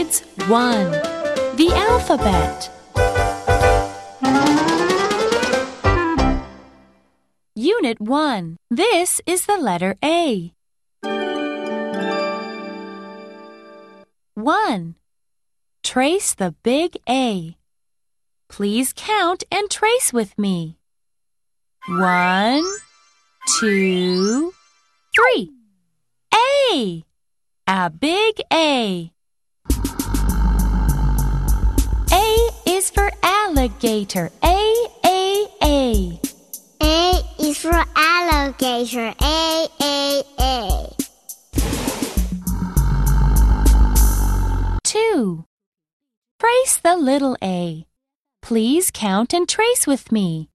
Kids 1 The Alphabet Unit 1 This is the letter A. 1. Trace the big A. Please count and trace with me. One, two, three. A. A big A. is for alligator. A, A, A. A is for alligator. A, A, A. 2. Trace the little a. Please count and trace with me.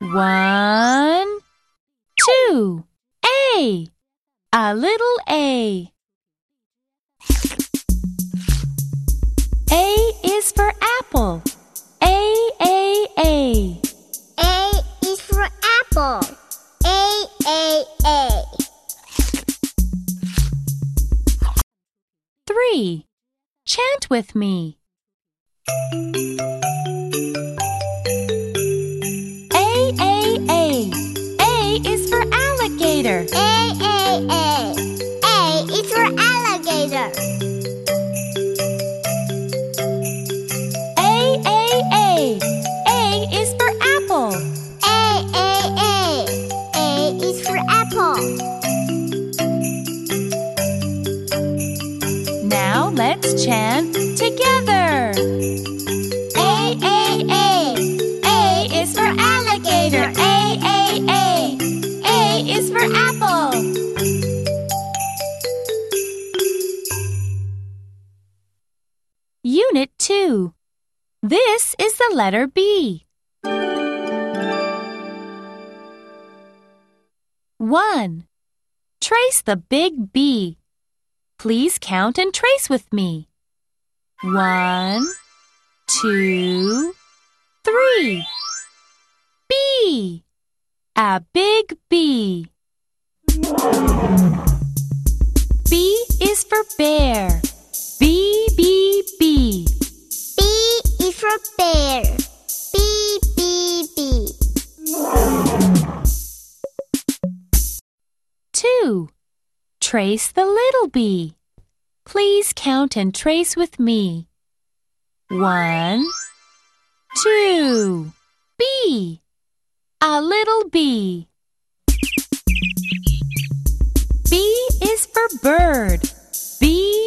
One, two. A. A little a. A is for apple. A, A, A. A is for apple. A, A, A. 3. Chant with me. A, A, A. A is for alligator. A, A, A. letter B. 1. Trace the big B. Please count and trace with me. One, two, three. B. A big B. B is for bear. B, B, B. for bear. B, B, B. 2. Trace the little b. Please count and trace with me. One, two. B. A little b. B is for bird. B,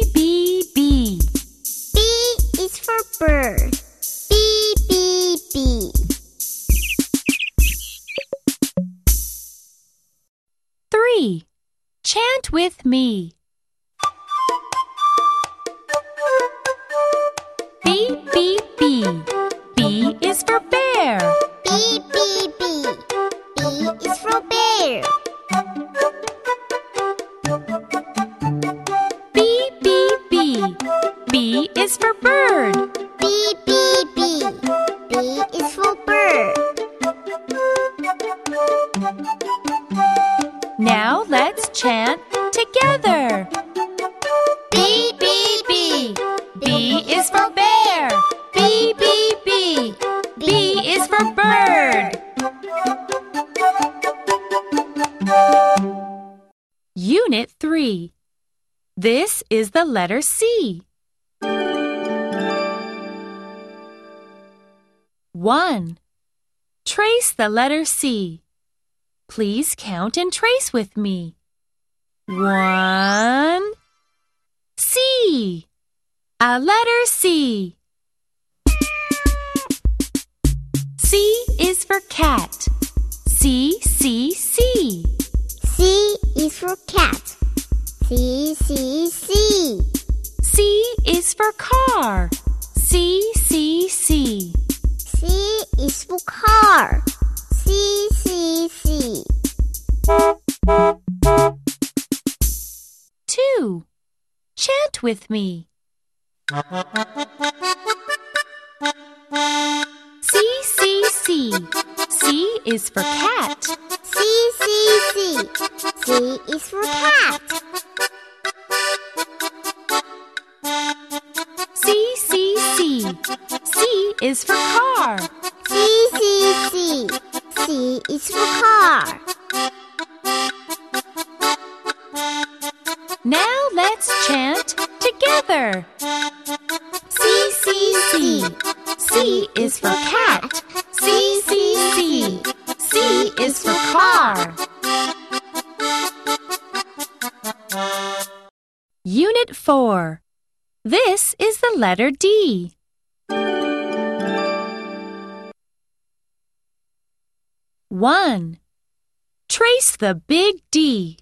letter C. Please count and trace with me. One. C. A letter C. C is for cat. C, C, C. C is for cat. C, C, C. C is for car. C, C, C. C is for car. C C C. Two. Chant with me. C C C. C is for cat. C C C. C is for cat. C C C. C is for car. C C C. Now let's chant together. C, C, C. C is for cat. C, C, C. C is for car. Unit 4. This is the letter D. One. Trace the big D.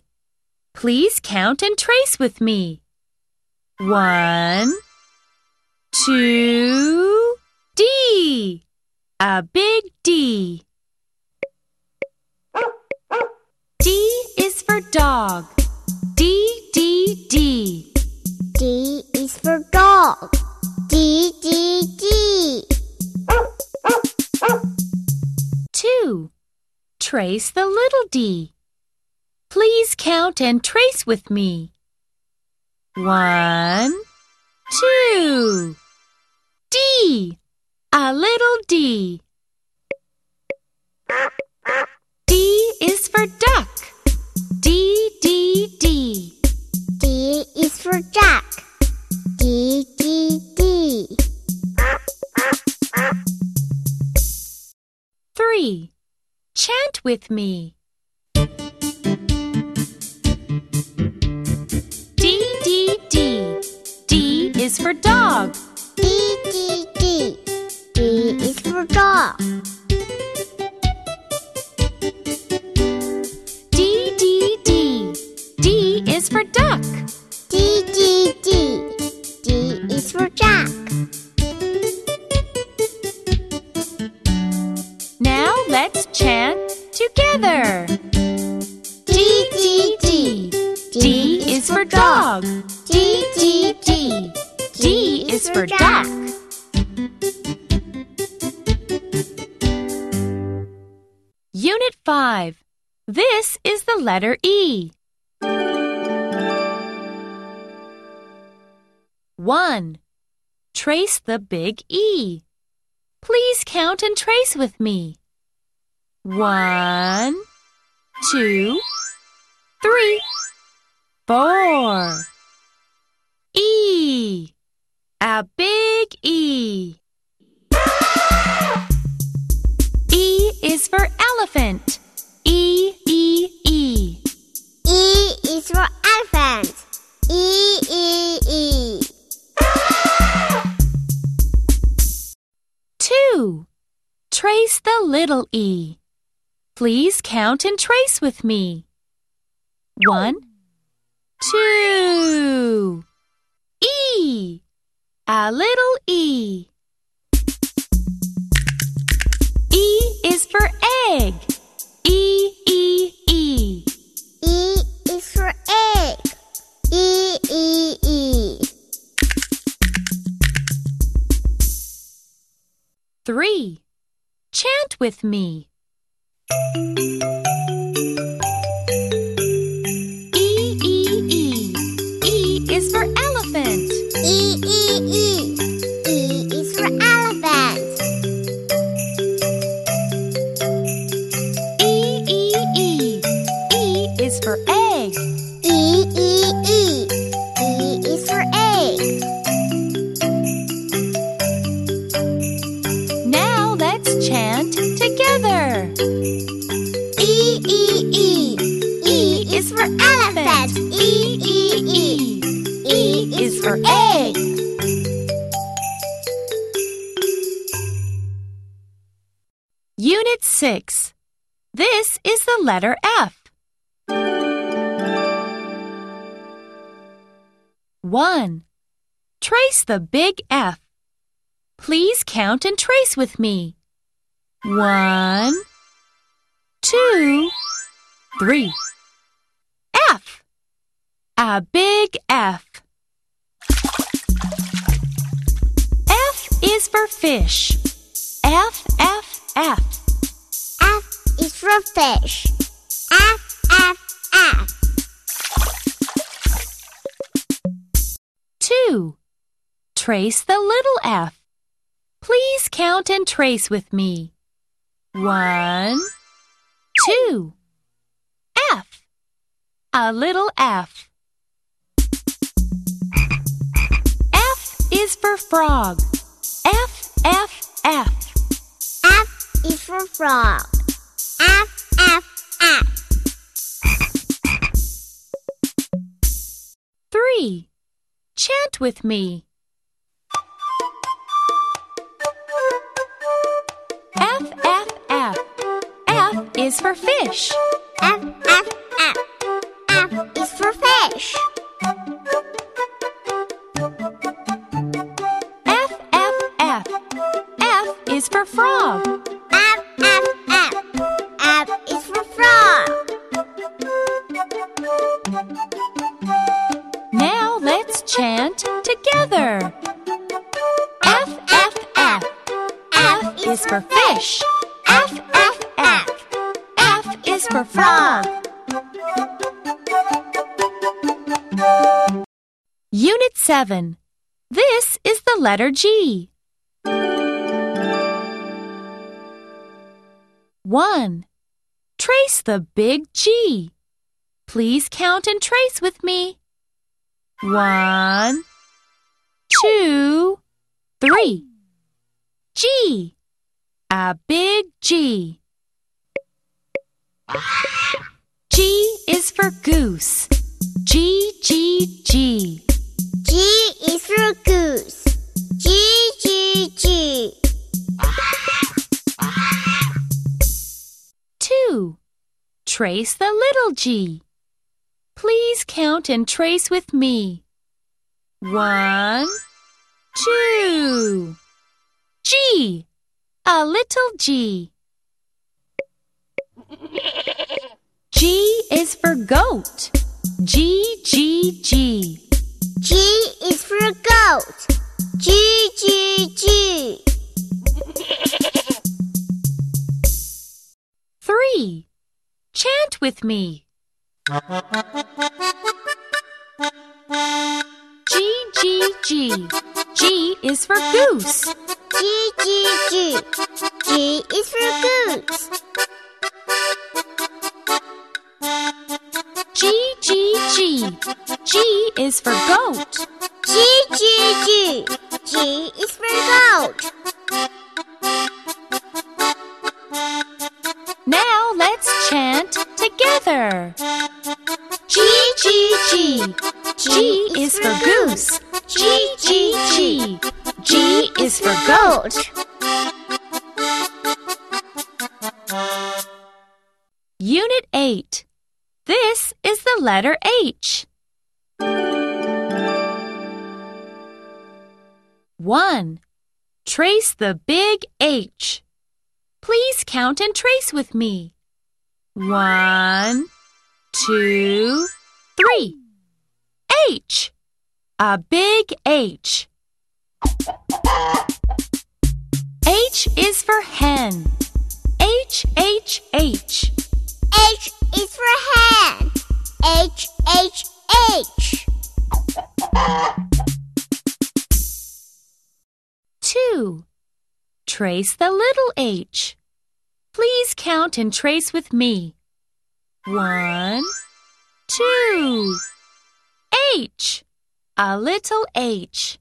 Please count and trace with me. One, two, D. A big D. D is for dog. D, D, D. D is for dog. D, D. Trace the little d. Please count and trace with me. One, two. D. A little d. D is for duck. D, D, D. D is for duck. D, D, D. Three. Chant with me. D, D, D. D is for dog. D, D, D. D is for dog. Chant together. D, D, D. D is for dog. D, D, D. D is for duck. Unit 5. This is the letter E. 1. Trace the big E. Please count and trace with me. One, two, three, four. E. A big E. E is for elephant. E, E, E. E is for elephant. E, E, E. Two. Trace the little e. Please count and trace with me. One, two. E. A little e. E is for egg. E, E, E. E is for egg. E, E, E. Three. Chant with me. E, The big F. Please count and trace with me. One, two, three. F. A big F. F is for fish. F, F, F. F is for fish. F, F, F. 2. Trace the little f. Please count and trace with me. One, 2. F. A little F. F is for frog. F, F, F. F is for frog. F, F, F. 3. Chant with me. Is for fish. F, F, F. F is for fish. F, F, F. F is for frog. 7. This is the letter G. 1. Trace the big G. Please count and trace with me. One, two, three. G. A big G. G is for goose. G, G, G. G is for goose. G, G, G. Two. Trace the little g. Please count and trace with me. One, two. G. A little g. G is for goat. G, G, G. G is for goat. G, G, G. Three. Chant with me. G, G, G. G is for goose. G, G, G. G is for goose. G, G, G. G is for goat. G, G, G. G is for goat. Now let's chant together. G, G, G. G is for goose. G, G, G. G is for goat. Unit 8. Letter H. 1. Trace the big H. Please count and trace with me. One, two, three. H. A big H. H is for hen. H, H, H. H is for hen. H, H, H. 2. Trace the little h. Please count and trace with me. One, two. H. A little h.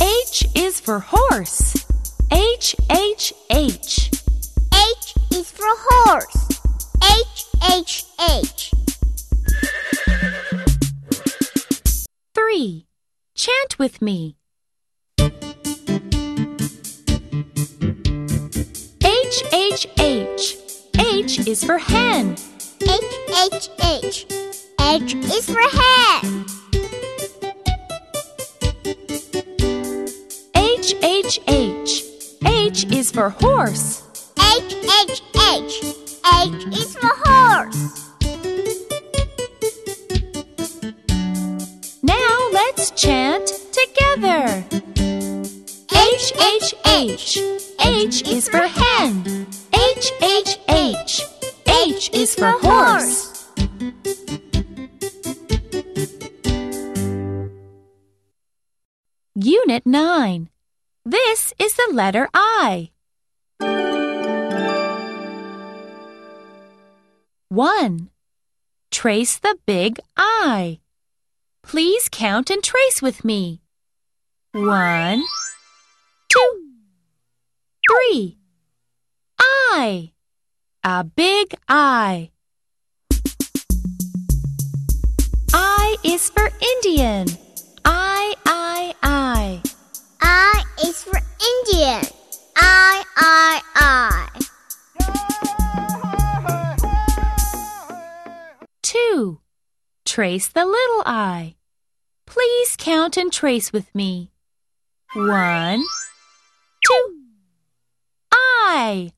H is for horse. H, H, H. H is for horse. H, H, H. 3. Chant with me. H, H, H. H is for hen. H, H, H. H is for hen. H, H, H. H is for horse. H, H, H. H is for horse. Now let's chant together. H, H, H. H is for hen. H, H, H. H is for horse. Unit 9. This is the letter I. 1. Trace the big I. Please count and trace with me. One, two, three. I. A big I. I is for Indian. I, I, I. I is for Indian. I, I, I. Two. Trace the little I. Please count and trace with me. One, two. I.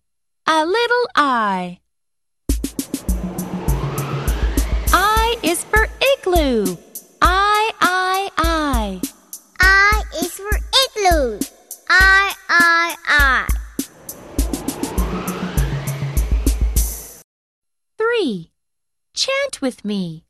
A little I. I is for igloo. I, I. I with me.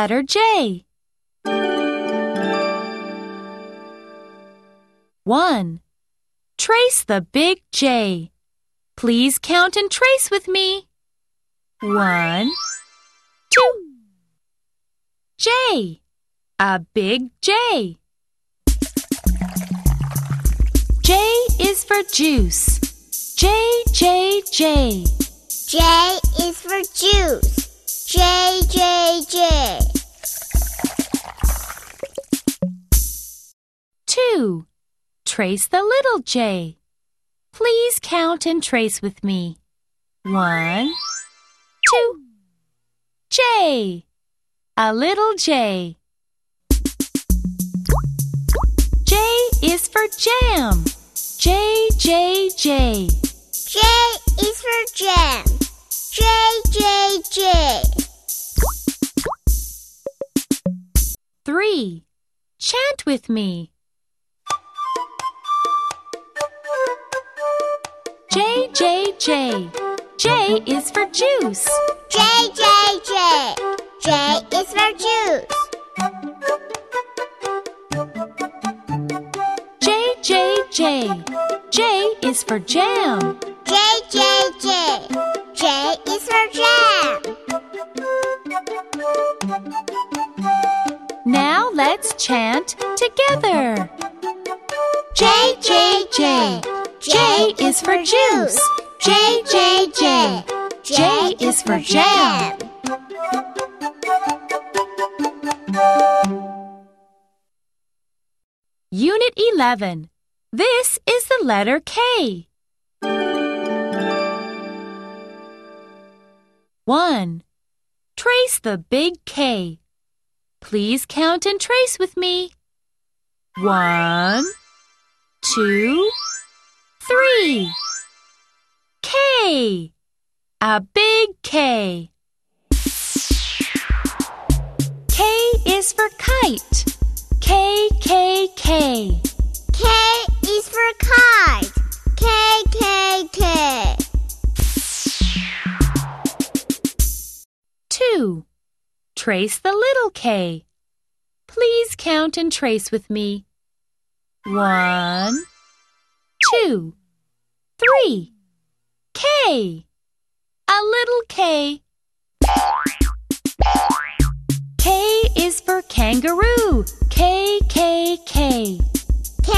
Letter J. 1. Trace the big J. Please count and trace with me. One, two. J. A big J. J is for juice. J, J, J. J is for juice. J, J, J. 2. Trace the little j. Please count and trace with me. One, two. J. A little j. J is for jam. J, J, J. J is for jam. J, J, J. 3. Chant with me. J, J, J. J is for juice. J, J, J. J is for juice. J, J, J. J is for jam. J, J, J. J is for jam. Now let's chant together. J, J, J. J is for juice. J, J, J. J is for jam. Unit 11. This is the letter K. 1. Trace the big K. Please count and trace with me. One, two, three. K. A big K. K is for kite. K, K, K. K is for kite. K, K, K. 2. Trace the little k. Please count and trace with me. One, two, three. K. A little k. K is for kangaroo. K, K, K. K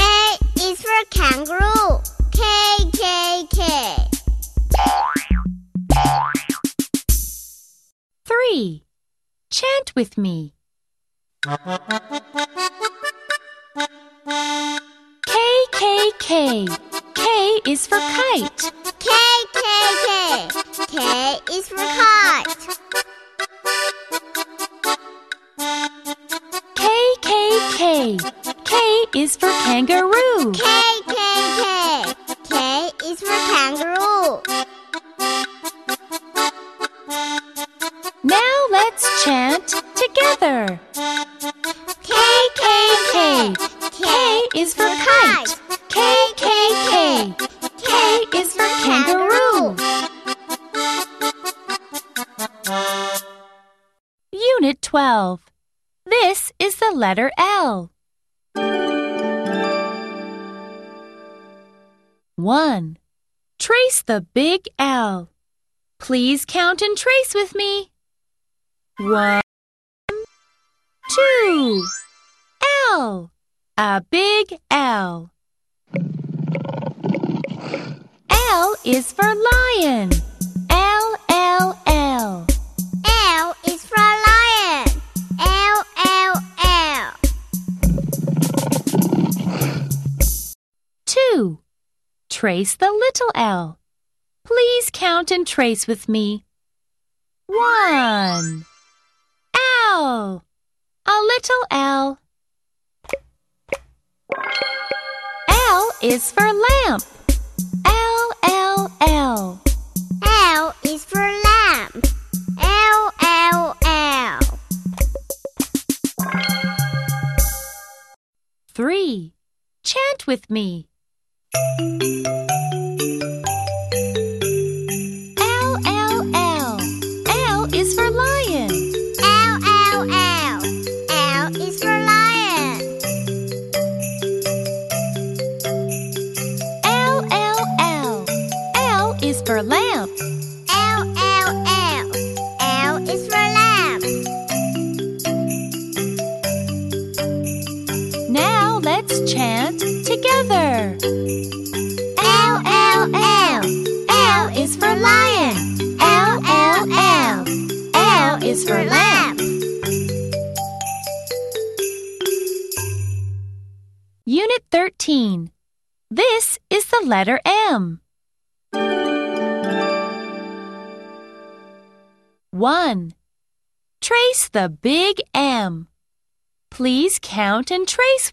is for kangaroo. K, K, K. 3. Chant with me. K, K, K. K is for kite. K, K, K. K is for kite. K, K, K. K is for kangaroo. K, K, K. K is for kangaroo. Together. K, K, K. K is for kite. K, K, K. K is for kangaroo. Unit 12. This is the letter L. 1. Trace the big L. Please count and trace with me. 1, 2. L. A big L. L is for lion. L, L, L. L is for lion. L, L, L. 2. Trace the little L. Please count and trace with me. 1. L. A little L. L is for lamp. L, L, L. L is for lamb. L, L, L. 3. Chant with me.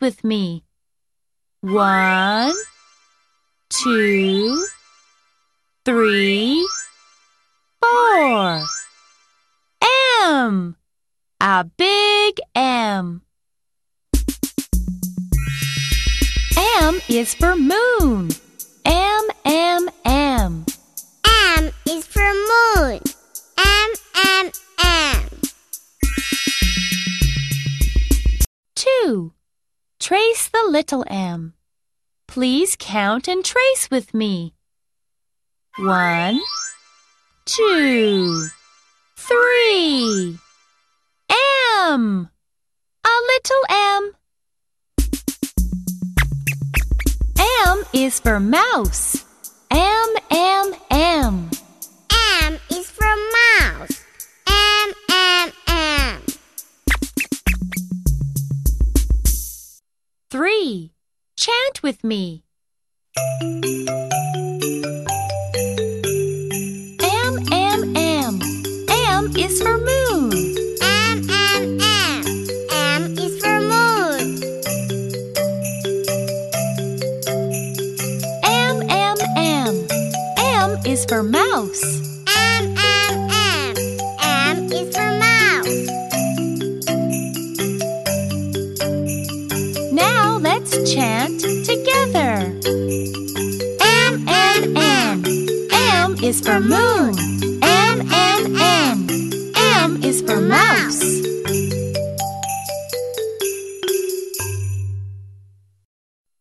With me. 1, 2, 3, 4. M. A big M. M is for moon. M, M, M. M is for moon. Trace the little m. Please count and trace with me. One, two, three. M. A little m. M is for mouse. M, M, M. M is for mouse. 3. Chant with me. M, M, M. M is for moon. M, M, M. M is for moon. M, M, M. M is for mouse. Chant together. M, M, M. M is for moon. M, M, M. M is for mouse.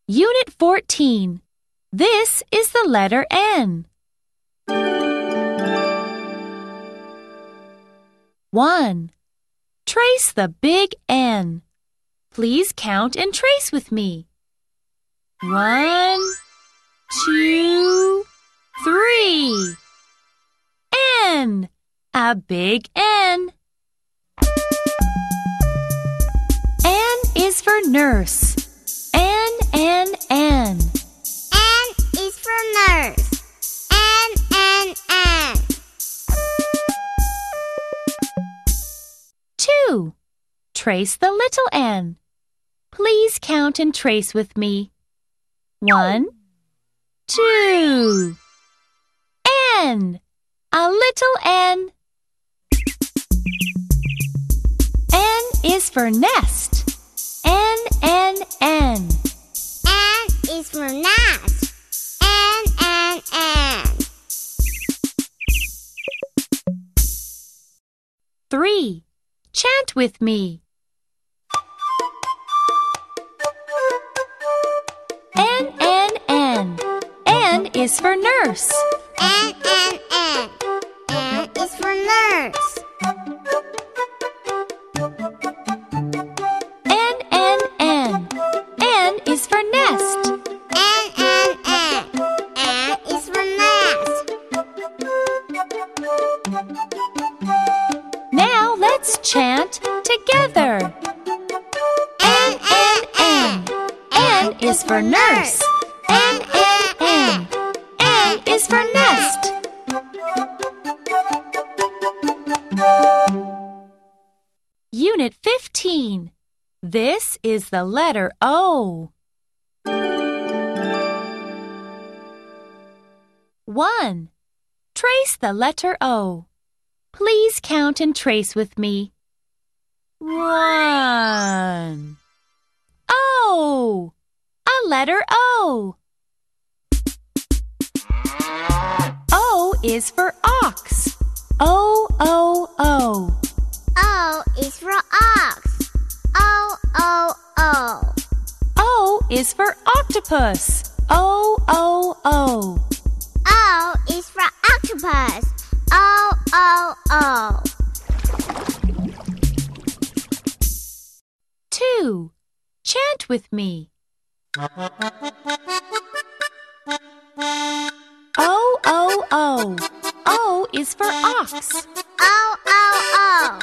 Unit 14. This is the letter N. 1. Trace the big N. Please count and trace with me. One, two, three. N. A big N. N is for nurse. N, N, N. N is for nurse. N, N, N. 2. Trace the little n. Please count and trace with me. 1, 2. N. A little n. N is for nest. N, N, N. N is for nest. N, N, N. 3. Chant with me. N, N, N. N is for nurse. N, N, N. N is for nurse. N, N, N. N is for nest. N, N, N. N is for nest. Now let's chant together. Is for nurse. N, N, N. N is for nest. Unit 15. This is the letter O. 1. Trace the letter O. Please count and trace with me. 1. O. A letter O. O is for ox. O, O, O. O is for ox. O, O, O. O is for octopus. O, O, O. O is for octopus. O, O, O. 2. Chant with me. O, O, O. O is for ox. O, O, O.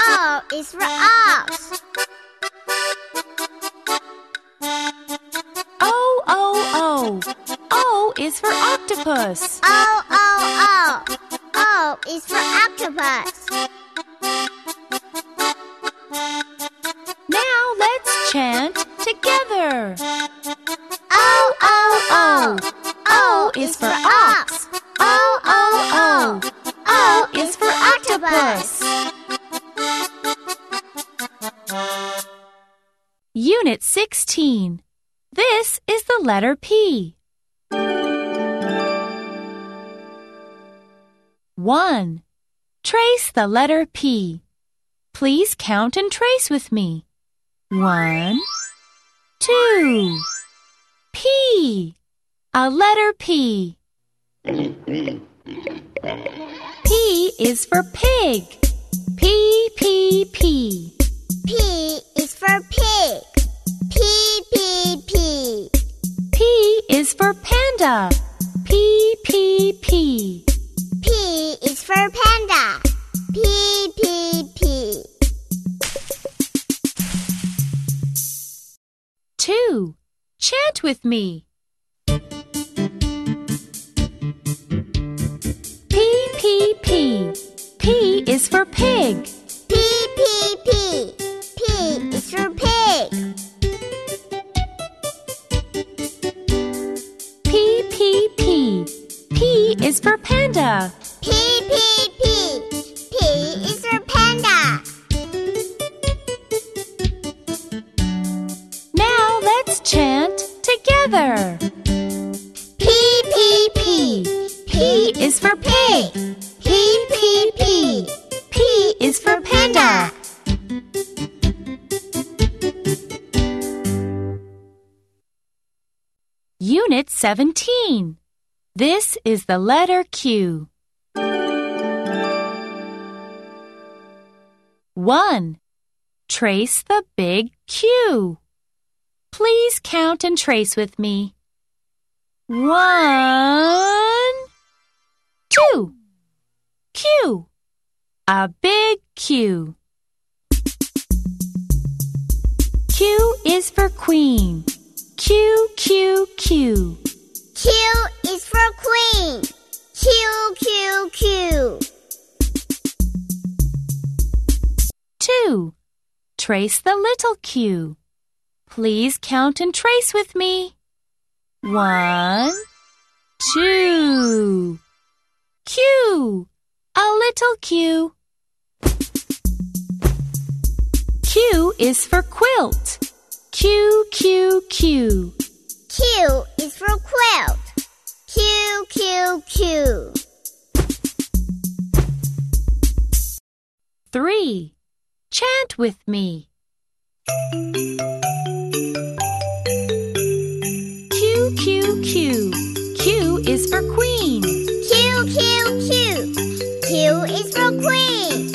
O is for ox. O, O, O. O is for octopus. O, O, O. O is for octopus. 16. This is the letter P. 1. Trace the letter P. Please count and trace with me. 1, 2. P. A letter P. P is for pig. P, P, P. P is for pig. P, P, P. P is for panda. P, P, P. P is for panda. P, P, P. 2. Chant with me. P, P, P. P is for pig. P, P, P. P is for pig. P is for panda. P, P, P. P is for panda. Now let's chant together. P, P, P. P is for pig. P, P, P. P is for panda. Unit 17. This is the letter Q. 1. Trace the big Q. Please count and trace with me. One, two. Q. A big Q. Q is for queen. Q, Q, Q. Q is for queen. Q, Q, Q. 2. Trace the little q. Please count and trace with me. One, two. Q. A little q. Q Q is for quilt. Q, Q, Q. Q is for quilt. Q, Q, Q. 3. Chant with me. Q, Q, Q. Q is for queen. Q, Q, Q. Q is for queen.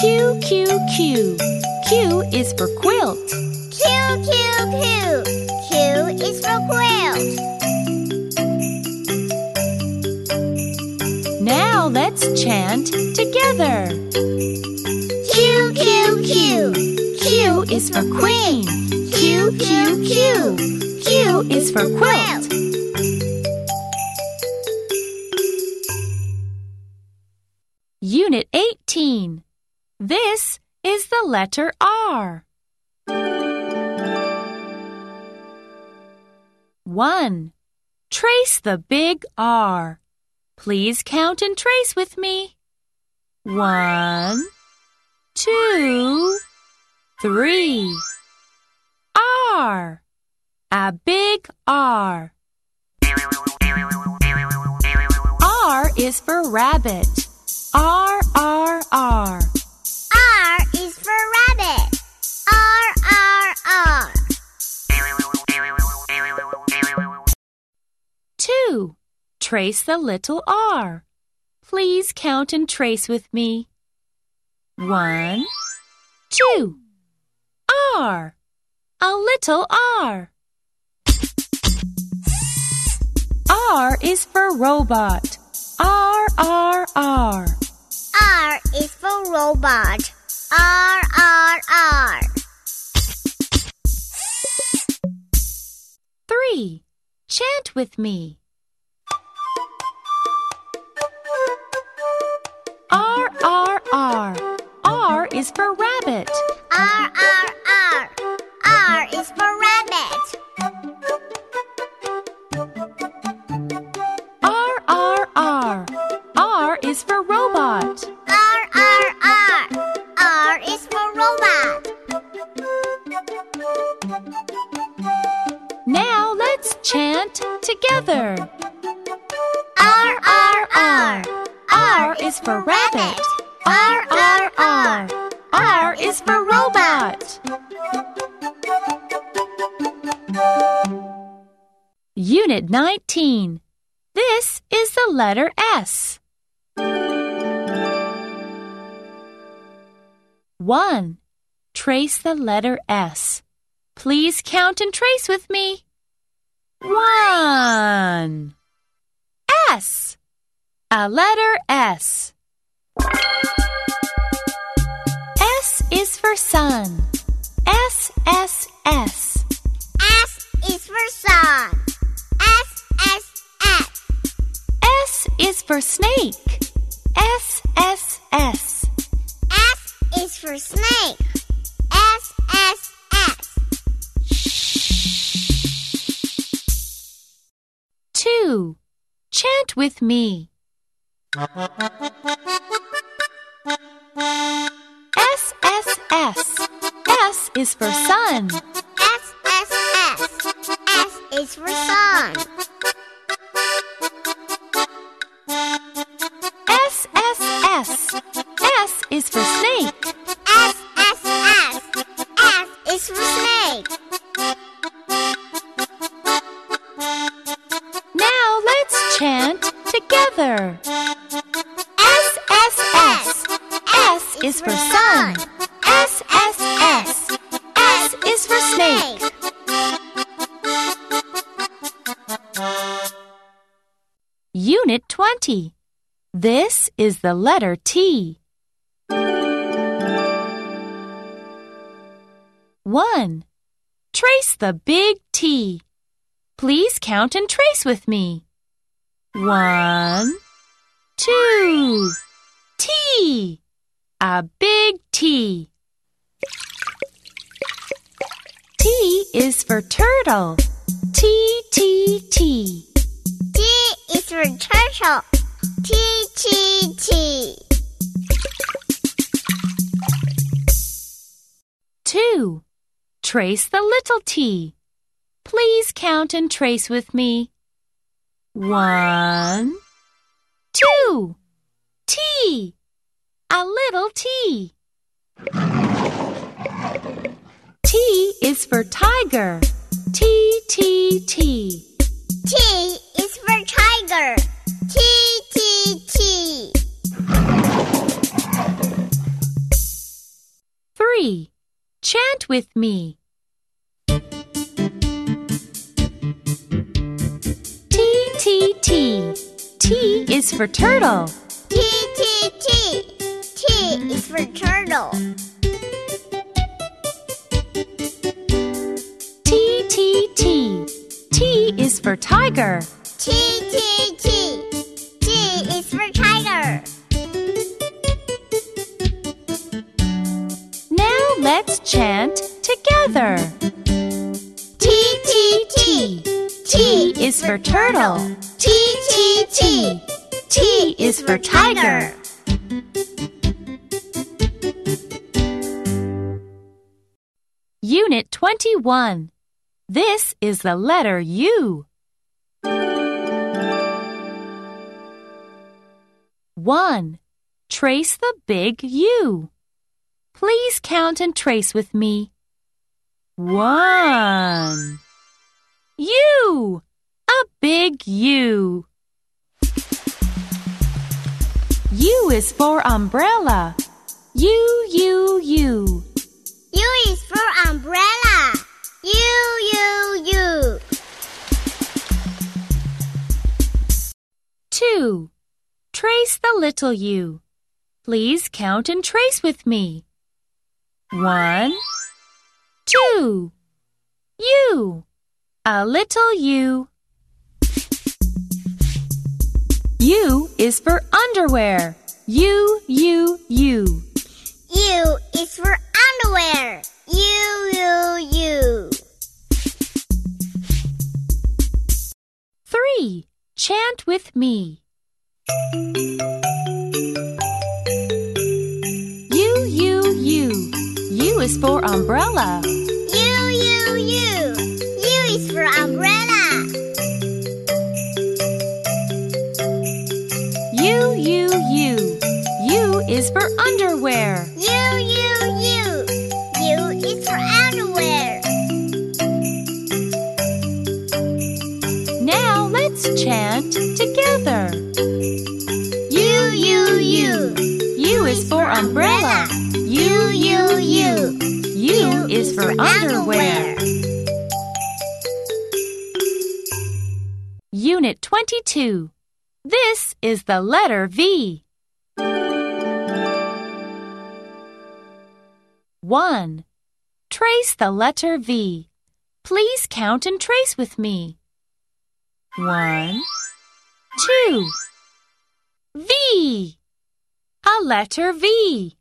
Q, Q, Q. Q is for quilt. Q, Q, Q. Q is for quilt. Now let's chant together. Q, Q, Q. Q is for queen. Q, Q, Q. Q is for quilt. Letter R. 1. Trace the big R. Please count and trace with me. One, two, three. R. A big R. R is for rabbit. R, R. R 2. Trace the little r. Please count and trace with me. One, two. R. A little r. R is for robot. R, R, R. R is for robot. R, R, R. 3. Chant with me. R, R, R. Is for rabbit. R, R, R. R is for rabbit. R, R, R. R is for robot. R, R, R. R is for robot. Now let's chant together. R is for rabbit. R, R, R. R is for robot. Unit 19. This is the letter S. 1. Trace the letter S. Please count and trace with me. 1. S. A letter S. S is for sun. S, S, S. S is for sun. S, S, S. S is for snake. S, S, S. S is for snake. S, S, S. 2. Chant with me. S, S, S. S is for sun. S, S, S. S is for sun. S, S, S. S is for snake. The letter T. 1. Trace the big T. Please count and trace with me. One, two. T. A big T. T is for turtle. T, T, T. T is for turtle. Chee, chee, chee. Two. Trace the little t. Please count and trace with me. One, two, T, a little T. T is for tiger. T, T, T. T is for tiger. T. T, T. 3. Chant with me. T, T, T. T is for turtle. T, T, T. T is for turtle. T, T, T. T is for tiger. T, T. For tiger. Now let's chant together. T, T, T. T is for turtle. T, T, T. T is for tiger. Unit 21. This is the letter U. 1. Trace the big U. Please count and trace with me. 1. U. A big U. U is for umbrella. U, U, U. U is for umbrella. U, U, U. 2. Trace the little u. Please count and trace with me. 1, 2. U. A little u. U is for underwear. U, U, U. U is for underwear. U, U, U. 3. Chant with me. U, U, U. U is for umbrella. U, U, U. U is for umbrella. 22. This is the letter V. 1. Trace the letter V. Please count and trace with me. 1, 2. V. A letter V.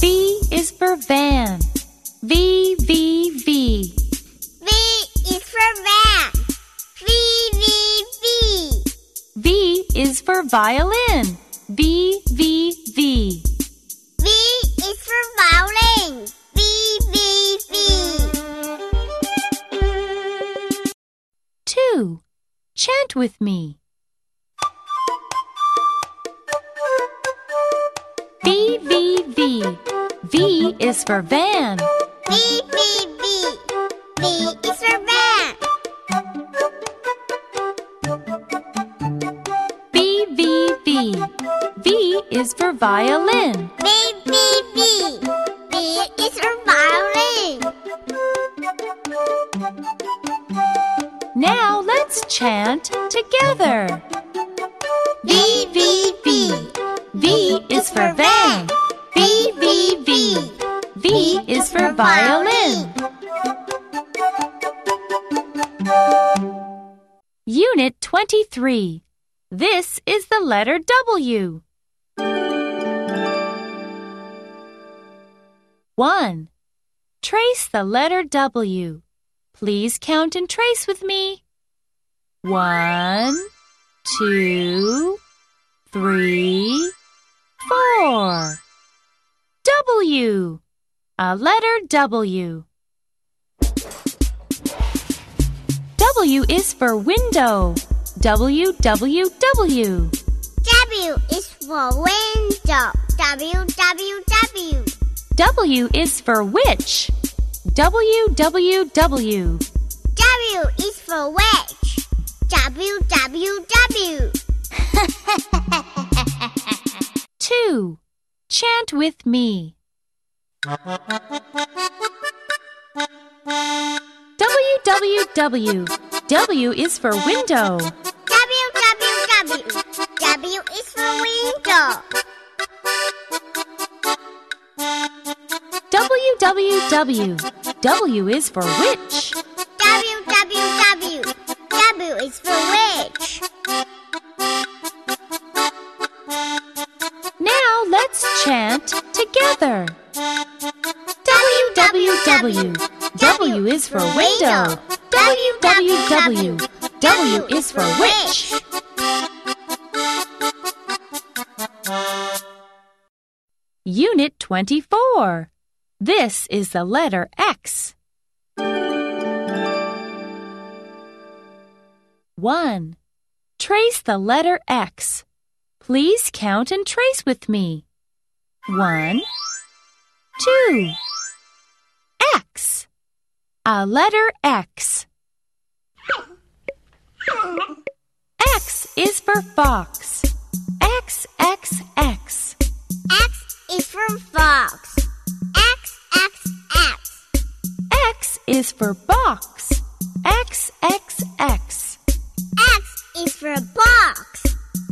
V is for van. V, V, V. V is for van. Is for violin. V, V, V. V is for violin. V, V, V. 2. Chant with me. V, V, V. V is for van. V. violin. V, V, V. V is for violin. Now let's chant together. V, V, V. V is for van. V, V, V. V is for violin. Unit 23. This is the letter W. the letter W. Please count and trace with me. One, two, three, four. W. A letter W. W is for window. W, W, W. W is for window. W, W, W. W is for witch. W, W, W. W is for witch. W, W, W. 2. Chant with me. W, W, W. W is for window. W, W, W. W is for window. W, W, W. W is for witch. W, W, W. W is for witch. Now let's chant together. W, W, W. W is for window. W, W, W. W is for witch. Unit 24. This is the letter X. 1. Trace the letter X. Please count and trace with me. 1, 2. X. A letter X. X is for fox. X, X, X. X is for fox. Is for box. X, X, X. X is for box.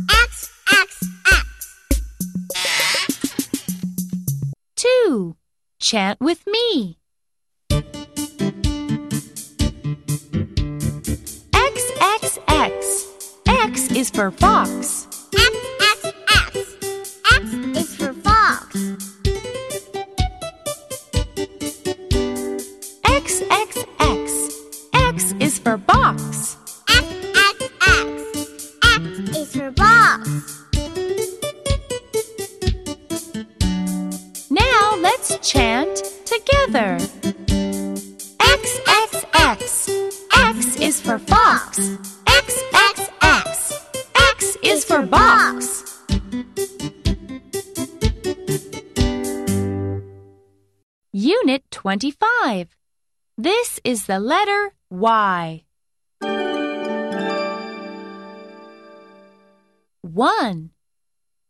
X, X, X. 2. Chant with me. X, X, X. X is for fox. The letter Y. 1.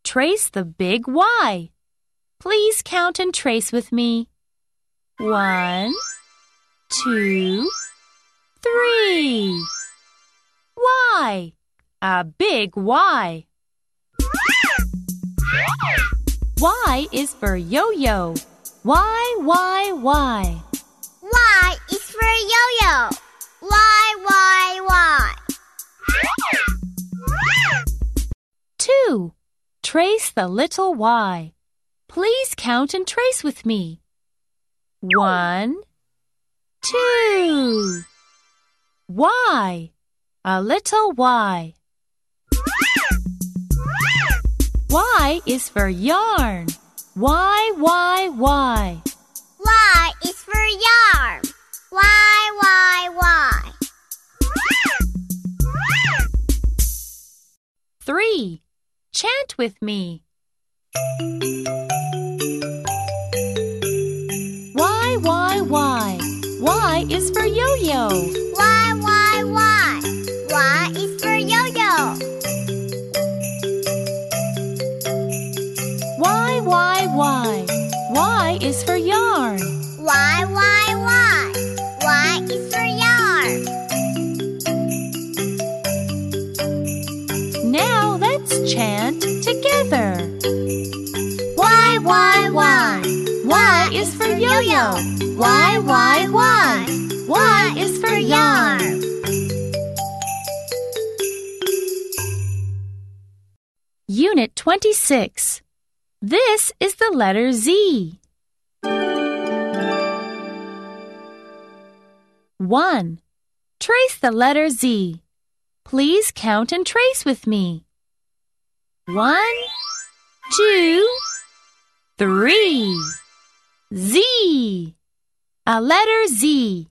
Trace the big Y. Please count and trace with me. One, two, three. Y. A big Y. Y is for yo-yo. Y, Y, Y. Y is for yo-yo. Y, Y, Y. 2. Trace the little Y. Please count and trace with me. One, two. Y. A little Y. Y is for yarn. Y, Y, Y. Y for yarn. Y, Y, Y. 3. Chant with me. Y, Y, Y. Y is for yo-yo. Y, Y, Y. Y is for yo-yo. Y, Y, Y. Y is for yarn. Y, Y, Y. Y is for yarn. Now let's chant together. Y, Y, Y. Y is for yo-yo. Y, Y, Y. Y is for yarn. Unit 26. This is the letter Z. 1. Trace the letter Z. Please count and trace with me. One, two, three. Z. A letter Z.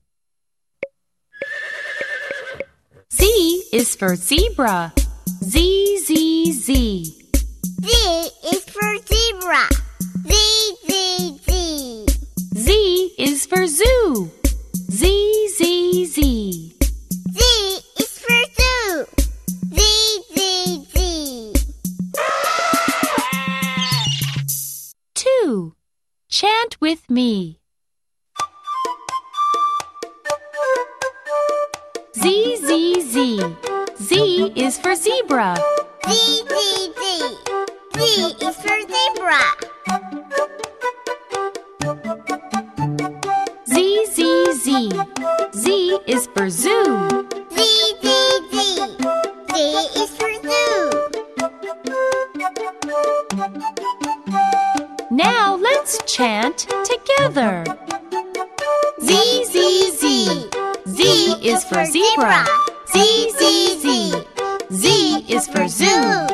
Z is for zebra. Z, Z, Z. Z is for zebra. Z, Z, Z. Z is for zoo. Z, Z, Z. Z is for zoo. Z, Z, Z. Two. Chant with me. Z, Z, Z. Z is for zebra. Z, Z, Z. Z is for zebra. Z, is for zoo. Z, Z, Z. Z is for zoo. Now let's chant together. Z, Z, Z. Z is for zebra. Z, Z, Z. Z is for zoo.